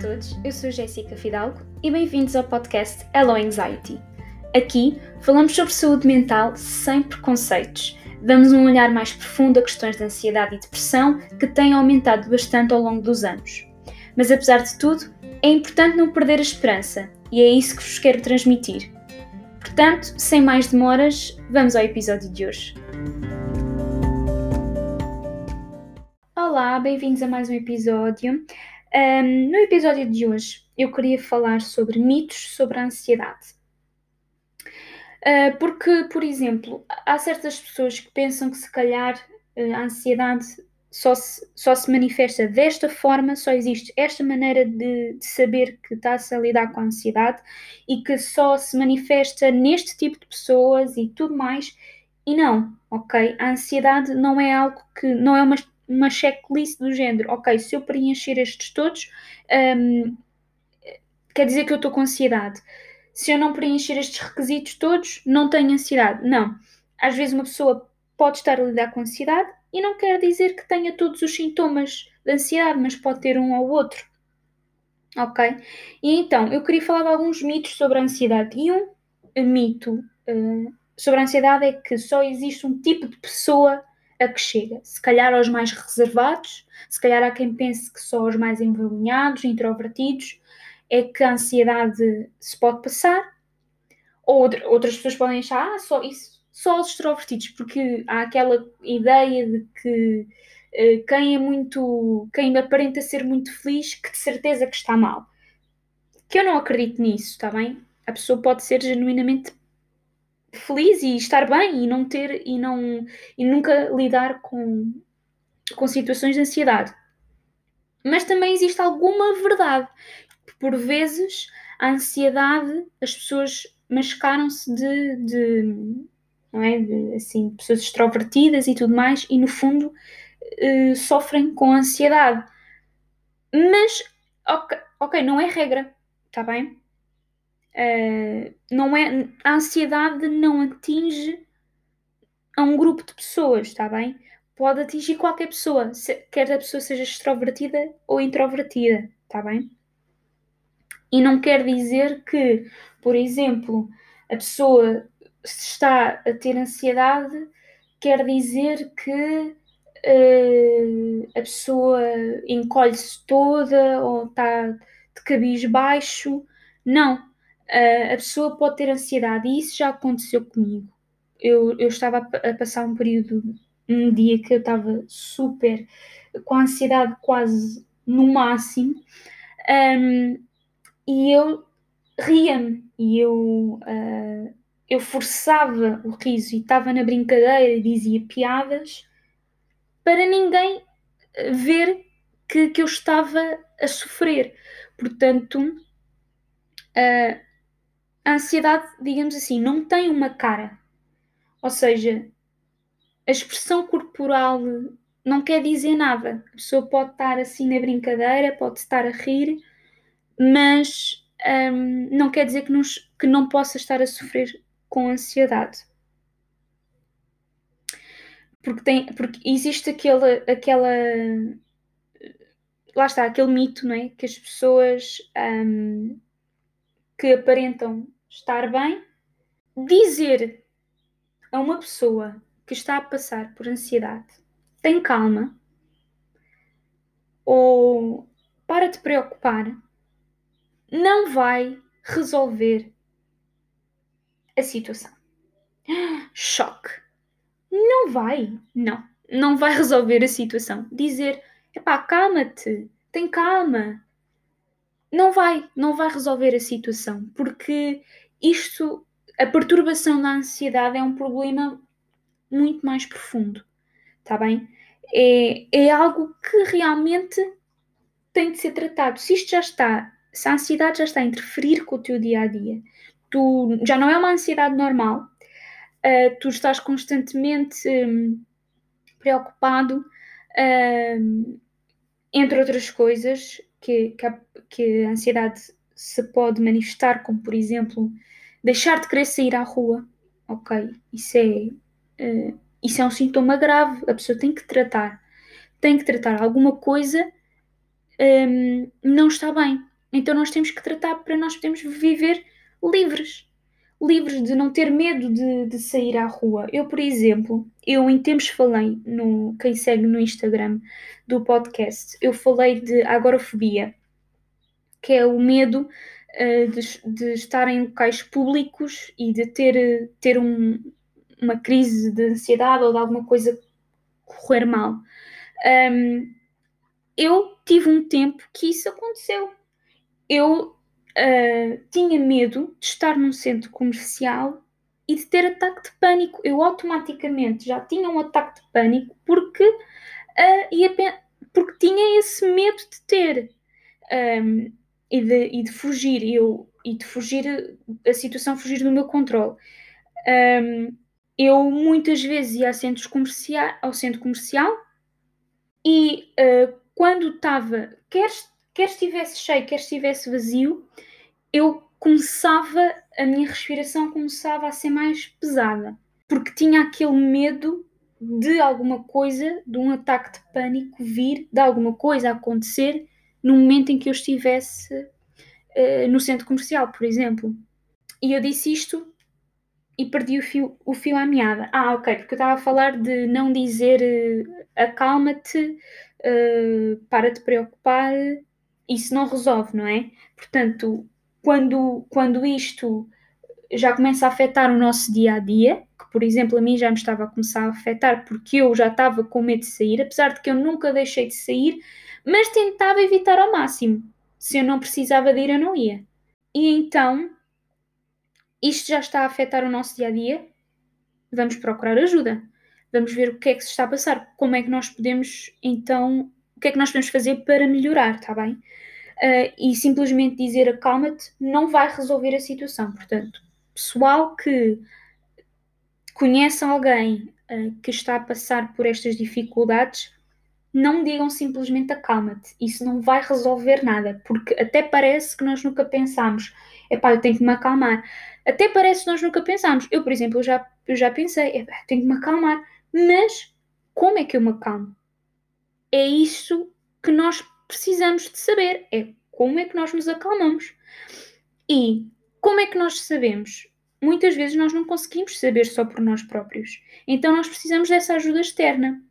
todos, eu sou Jéssica Fidalgo e bem-vindos ao podcast Hello Anxiety. Aqui falamos sobre saúde mental sem preconceitos. Damos um olhar mais profundo a questões de ansiedade e depressão que têm aumentado bastante ao longo dos anos. Mas apesar de tudo, é importante não perder a esperança e é isso que vos quero transmitir. Portanto, sem mais demoras, vamos ao episódio de hoje. Olá, bem-vindos a mais um episódio. Um, no episódio de hoje, eu queria falar sobre mitos sobre a ansiedade. Uh, porque, por exemplo, há certas pessoas que pensam que se calhar uh, a ansiedade só se, só se manifesta desta forma, só existe esta maneira de, de saber que está-se a lidar com a ansiedade e que só se manifesta neste tipo de pessoas e tudo mais. E não, ok? A ansiedade não é algo que. não é uma uma checklist do género, ok, se eu preencher estes todos, um, quer dizer que eu estou com ansiedade. Se eu não preencher estes requisitos todos, não tenho ansiedade. Não. Às vezes uma pessoa pode estar a lidar com ansiedade e não quer dizer que tenha todos os sintomas de ansiedade, mas pode ter um ou outro. Ok? E então, eu queria falar de alguns mitos sobre a ansiedade. E um mito uh, sobre a ansiedade é que só existe um tipo de pessoa a que chega. Se calhar aos mais reservados, se calhar há quem pense que só aos mais envergonhados, introvertidos, é que a ansiedade se pode passar. Ou outras pessoas podem achar, ah, só isso, só aos extrovertidos, porque há aquela ideia de que uh, quem é muito, quem aparenta ser muito feliz, que de certeza que está mal. Que eu não acredito nisso, está bem? A pessoa pode ser genuinamente feliz e estar bem e não ter e não e nunca lidar com, com situações de ansiedade. Mas também existe alguma verdade. Por vezes a ansiedade, as pessoas mascaram-se de, de, não é? De, assim, pessoas extrovertidas e tudo mais, e no fundo uh, sofrem com ansiedade. Mas, ok, não é regra, está bem? Uh, não é, a ansiedade não atinge a um grupo de pessoas, está bem? Pode atingir qualquer pessoa, se, quer a pessoa seja extrovertida ou introvertida, está bem? E não quer dizer que, por exemplo, a pessoa está a ter ansiedade, quer dizer que uh, a pessoa encolhe-se toda ou está de cabisbaixo. Não, a pessoa pode ter ansiedade e isso já aconteceu comigo. Eu, eu estava a, a passar um período, um dia que eu estava super com a ansiedade quase no máximo um, e eu ria-me e eu, uh, eu forçava o riso e estava na brincadeira e dizia piadas para ninguém ver que, que eu estava a sofrer. Portanto, uh, a ansiedade, digamos assim, não tem uma cara. Ou seja, a expressão corporal não quer dizer nada. A pessoa pode estar assim na brincadeira, pode estar a rir, mas um, não quer dizer que não, que não possa estar a sofrer com ansiedade. Porque, tem, porque existe aquele, aquela. Lá está, aquele mito, não é? Que as pessoas. Um, que aparentam estar bem, dizer a uma pessoa que está a passar por ansiedade tem calma ou para de preocupar, não vai resolver a situação. Choque. Não vai, não, não vai resolver a situação. Dizer, epá, calma-te, tem calma, não vai, não vai resolver a situação, porque isto, a perturbação da ansiedade é um problema muito mais profundo, está bem? É, é algo que realmente tem de ser tratado. Se isto já está, se a ansiedade já está a interferir com o teu dia a dia, tu já não é uma ansiedade normal, uh, tu estás constantemente um, preocupado, uh, entre outras coisas, que, que, a, que a ansiedade se pode manifestar, como por exemplo deixar de querer sair à rua. Ok, isso é, uh, isso é um sintoma grave, a pessoa tem que tratar. Tem que tratar alguma coisa um, não está bem. Então nós temos que tratar para nós podermos viver livres. Livres de não ter medo de, de sair à rua. Eu, por exemplo, eu em tempos falei, no, quem segue no Instagram do podcast, eu falei de agorafobia, que é o medo uh, de, de, estar em locais públicos e de ter, ter um, uma crise de ansiedade ou de alguma coisa correr mal. Um, eu tive um tempo que isso aconteceu. Eu uh, tinha medo de estar num centro comercial e de ter ataque de pânico. Eu automaticamente já tinha um ataque de pânico porque, uh, ia, porque tinha esse medo de ter um, e, de, e de fugir eu, e de fugir a situação fugir do meu controle. Um, eu muitas vezes ia centros comercial, ao centro comercial e uh, quando estava, quer, quer estivesse cheio, quer estivesse vazio, eu começava, a minha respiração começava a ser mais pesada, porque tinha aquele medo de alguma coisa, de um ataque de pânico vir, de alguma coisa acontecer no momento em que eu estivesse uh, no centro comercial, por exemplo. E eu disse isto e perdi o fio, o fio à meada. Ah, ok, porque eu estava a falar de não dizer uh, acalma-te, uh, para de preocupar, isso não resolve, não é? Portanto, quando, quando isto já começa a afetar o nosso dia a dia, por exemplo a mim já me estava a começar a afetar porque eu já estava com medo de sair, apesar de que eu nunca deixei de sair, mas tentava evitar ao máximo. Se eu não precisava de ir, eu não ia. E então isto já está a afetar o nosso dia a dia, vamos procurar ajuda. Vamos ver o que é que se está a passar, como é que nós podemos, então, o que é que nós podemos fazer para melhorar, está bem? Uh, e simplesmente dizer acalma-te não vai resolver a situação. Portanto, pessoal que conhece alguém uh, que está a passar por estas dificuldades, não digam simplesmente acalma-te. Isso não vai resolver nada, porque até parece que nós nunca pensamos, epá, eu tenho que me acalmar. Até parece que nós nunca pensámos. Eu, por exemplo, eu já, eu já pensei, tenho que me acalmar. Mas como é que eu me acalmo? É isso que nós precisamos de saber. É como é que nós nos acalmamos. E como é que nós sabemos? Muitas vezes nós não conseguimos saber só por nós próprios. Então nós precisamos dessa ajuda externa.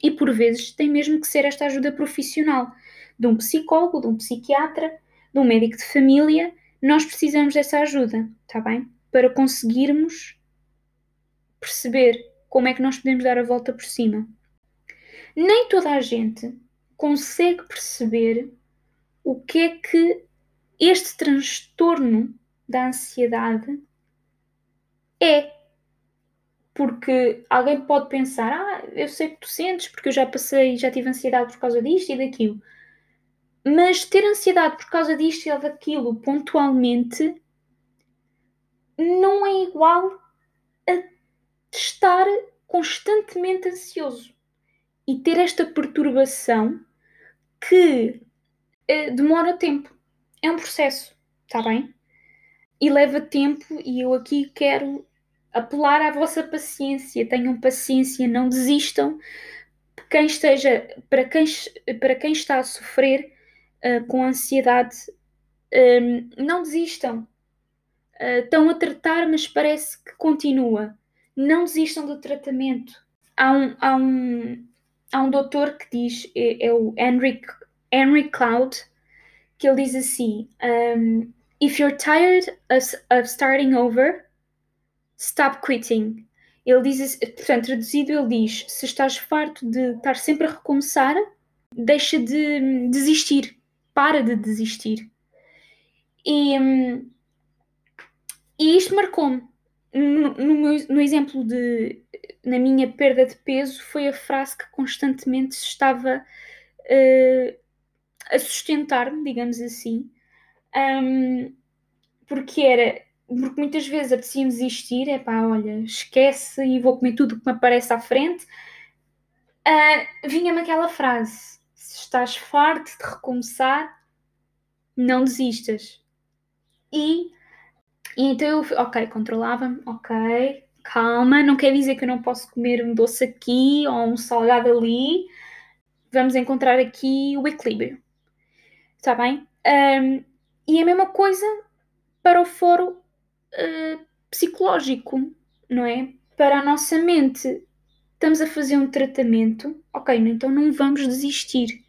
E por vezes tem mesmo que ser esta ajuda profissional, de um psicólogo, de um psiquiatra, de um médico de família, nós precisamos dessa ajuda, está bem? Para conseguirmos perceber como é que nós podemos dar a volta por cima. Nem toda a gente consegue perceber o que é que este transtorno da ansiedade é. Porque alguém pode pensar, ah, eu sei que tu sentes, porque eu já passei, já tive ansiedade por causa disto e daquilo. Mas ter ansiedade por causa disto ou daquilo pontualmente não é igual a estar constantemente ansioso e ter esta perturbação que uh, demora tempo. É um processo, está bem? E leva tempo, e eu aqui quero apelar à vossa paciência. Tenham paciência, não desistam. Quem esteja, para, quem, para quem está a sofrer, uh, com ansiedade, um, não desistam. Uh, estão a tratar, mas parece que continua. Não desistam do tratamento. Há um, há um, há um doutor que diz, é, é o Henry, Henry Cloud, que ele diz assim: um, If you're tired of, of starting over, stop quitting. Ele diz, portanto, traduzido, ele diz: se estás farto de estar sempre a recomeçar, deixa de desistir para de desistir. E, hum, e isto marcou-me. No, no, no, exemplo de na minha perda de peso foi a frase que constantemente estava uh, a sustentar-me, digamos assim, um, porque era porque muitas vezes apetecia-me desistir, é pá, olha, esquece e vou comer tudo que me aparece à frente. Uh, Vinha-me aquela frase: se estás farto de recomeçar, não desistas. E, e então eu, ok, controlava-me, ok, calma, não quer dizer que eu não posso comer um doce aqui ou um salgado ali. Vamos encontrar aqui o equilíbrio. Está bem? Um, e é a mesma coisa para o foro uh, psicológico, não é? Para a nossa mente. Estamos a fazer um tratamento, ok, então não vamos desistir.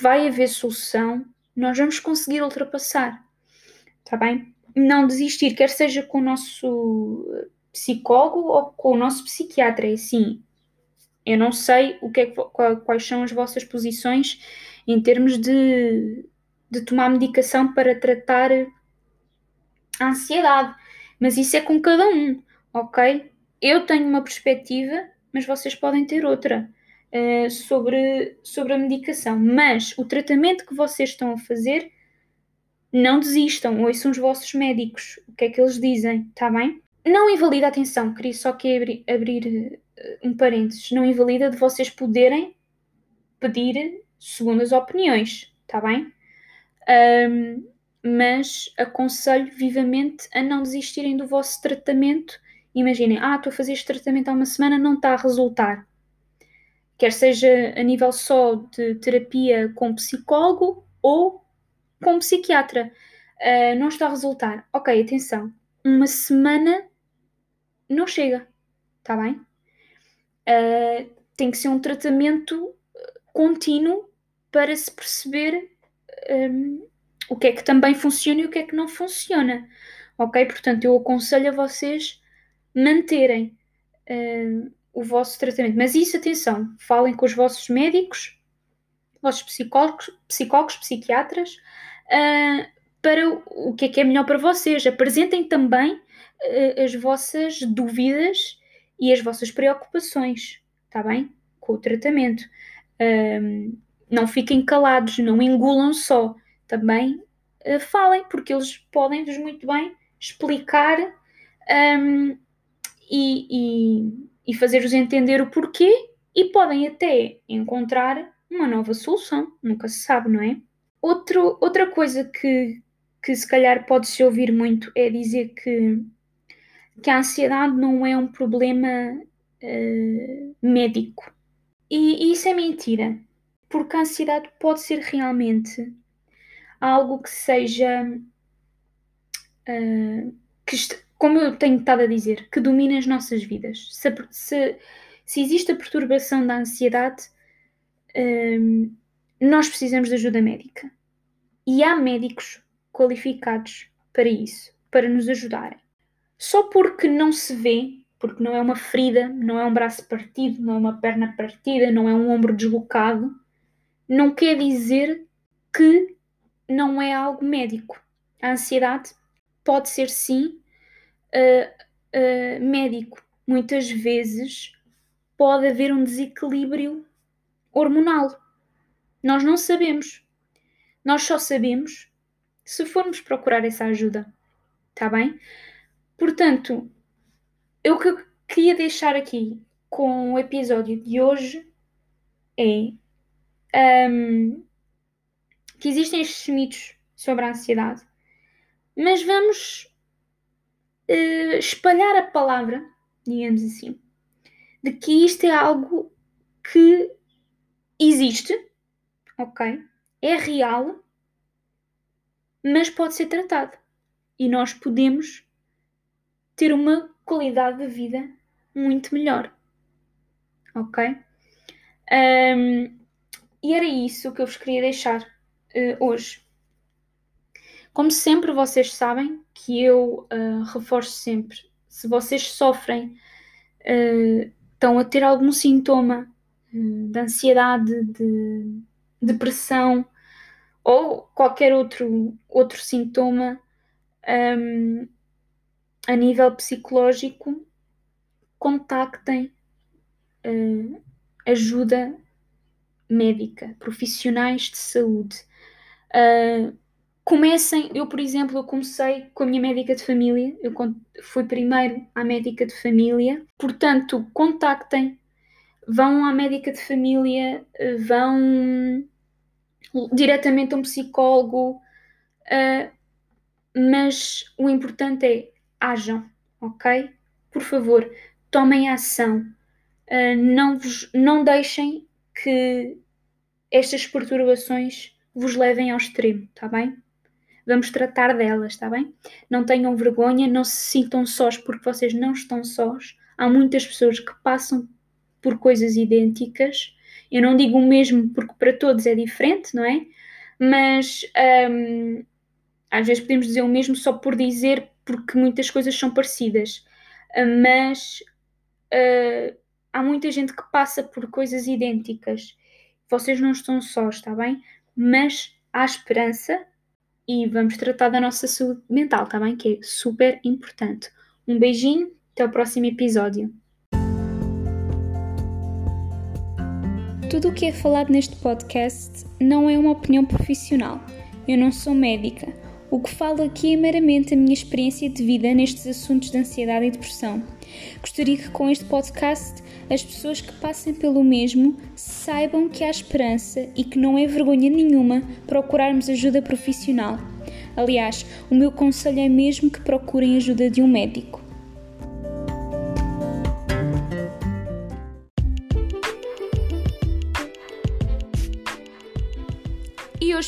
Vai haver solução, nós vamos conseguir ultrapassar, está bem? Não desistir, quer seja com o nosso psicólogo ou com o nosso psiquiatra, é assim. Eu não sei o que é, quais são as vossas posições em termos de, de tomar medicação para tratar a ansiedade, mas isso é com cada um, ok? Eu tenho uma perspectiva, mas vocês podem ter outra uh, sobre, sobre a medicação. Mas o tratamento que vocês estão a fazer, não desistam, ouçam os vossos médicos, o que é que eles dizem, está bem? Não invalida, atenção, queria só que abrir, abrir uh, um parênteses, não invalida de vocês poderem pedir segundas opiniões, está bem? Um, mas aconselho vivamente a não desistirem do vosso tratamento. Imaginem, ah, estou a fazer este tratamento há uma semana, não está a resultar. Quer seja a nível só de terapia com psicólogo ou com psiquiatra. Uh, não está a resultar. Ok, atenção. Uma semana não chega. Está bem? Uh, tem que ser um tratamento contínuo para se perceber um, o que é que também funciona e o que é que não funciona. Ok? Portanto, eu aconselho a vocês manterem uh, o vosso tratamento. Mas isso, atenção, falem com os vossos médicos, vossos psicólogos, psicólogos psiquiatras, uh, para o que é que é melhor para vocês. Apresentem também uh, as vossas dúvidas e as vossas preocupações, está bem? Com o tratamento. Não fiquem calados, não engulam só também uh, falem, porque eles podem-vos muito bem explicar um, e, e, e fazer-vos entender o porquê e podem até encontrar uma nova solução, nunca se sabe, não é? Outro, outra coisa que, que se calhar pode-se ouvir muito é dizer que, que a ansiedade não é um problema uh, médico. E, e, isso é mentira, porque a ansiedade pode ser realmente algo que seja. Uh, que como eu tenho estado a dizer, que domine as nossas vidas. Se, se, se existe a perturbação da ansiedade, uh, nós precisamos de ajuda médica. E há médicos qualificados para isso, para nos ajudarem. Só porque não se vê, porque não é uma ferida, não é um braço partido, não é uma perna partida, não é um ombro deslocado, não quer dizer que não é algo médico. A ansiedade pode ser sim uh, uh, médico. Muitas vezes pode haver um desequilíbrio hormonal. Nós não sabemos. Nós só sabemos se formos procurar essa ajuda. Está bem? Portanto, eu que queria deixar aqui com o episódio de hoje é um, que existem estes mitos sobre a ansiedade, mas vamos uh, espalhar a palavra, digamos assim, de que isto é algo que existe, ok? É real, mas pode ser tratado. E nós podemos ter uma qualidade de vida muito melhor. Ok? Um, e era isso que eu vos queria deixar uh, hoje. Como sempre, vocês sabem que eu uh, reforço sempre: se vocês sofrem, uh, estão a ter algum sintoma de ansiedade, de depressão ou qualquer outro, outro sintoma um, a nível psicológico, contactem ajuda médica, profissionais de saúde. Uh, comecem, eu por exemplo, eu comecei com a minha médica de família, eu fui primeiro à médica de família, portanto, contactem, vão à médica de família, vão diretamente a um psicólogo, uh, mas o importante é ajam, ok? Por favor, tomem ação, uh, não, vos, não deixem que estas perturbações vos levem ao extremo, está bem? Vamos tratar delas, está bem? Não tenham vergonha, não se sintam sós porque vocês não estão sós. Há muitas pessoas que passam por coisas idênticas. Eu não digo o mesmo porque para todos é diferente, não é? Mas hum, às vezes podemos dizer o mesmo só por dizer porque muitas coisas são parecidas. Mas uh, há muita gente que passa por coisas idênticas. Vocês não estão sós, está bem? Mas há esperança e vamos tratar da nossa saúde mental, tá bem? Que é super importante. Um beijinho, até o próximo episódio. Tudo o que é falado neste podcast não é uma opinião profissional. Eu não sou médica. O que falo aqui é meramente a minha experiência de vida nestes assuntos de ansiedade e depressão. Gostaria que com este podcast as pessoas que passem pelo mesmo saibam que há esperança e que não é vergonha nenhuma procurarmos ajuda profissional. Aliás, o meu conselho é mesmo que procurem ajuda de um médico.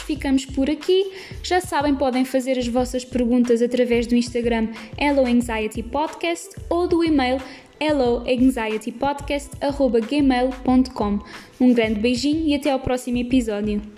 Ficamos por aqui. Já sabem, podem fazer as vossas perguntas através do Instagram Hello Anxiety Podcast ou do e-mail helloanxietypodcast.gmail.com Um grande beijinho e até ao próximo episódio.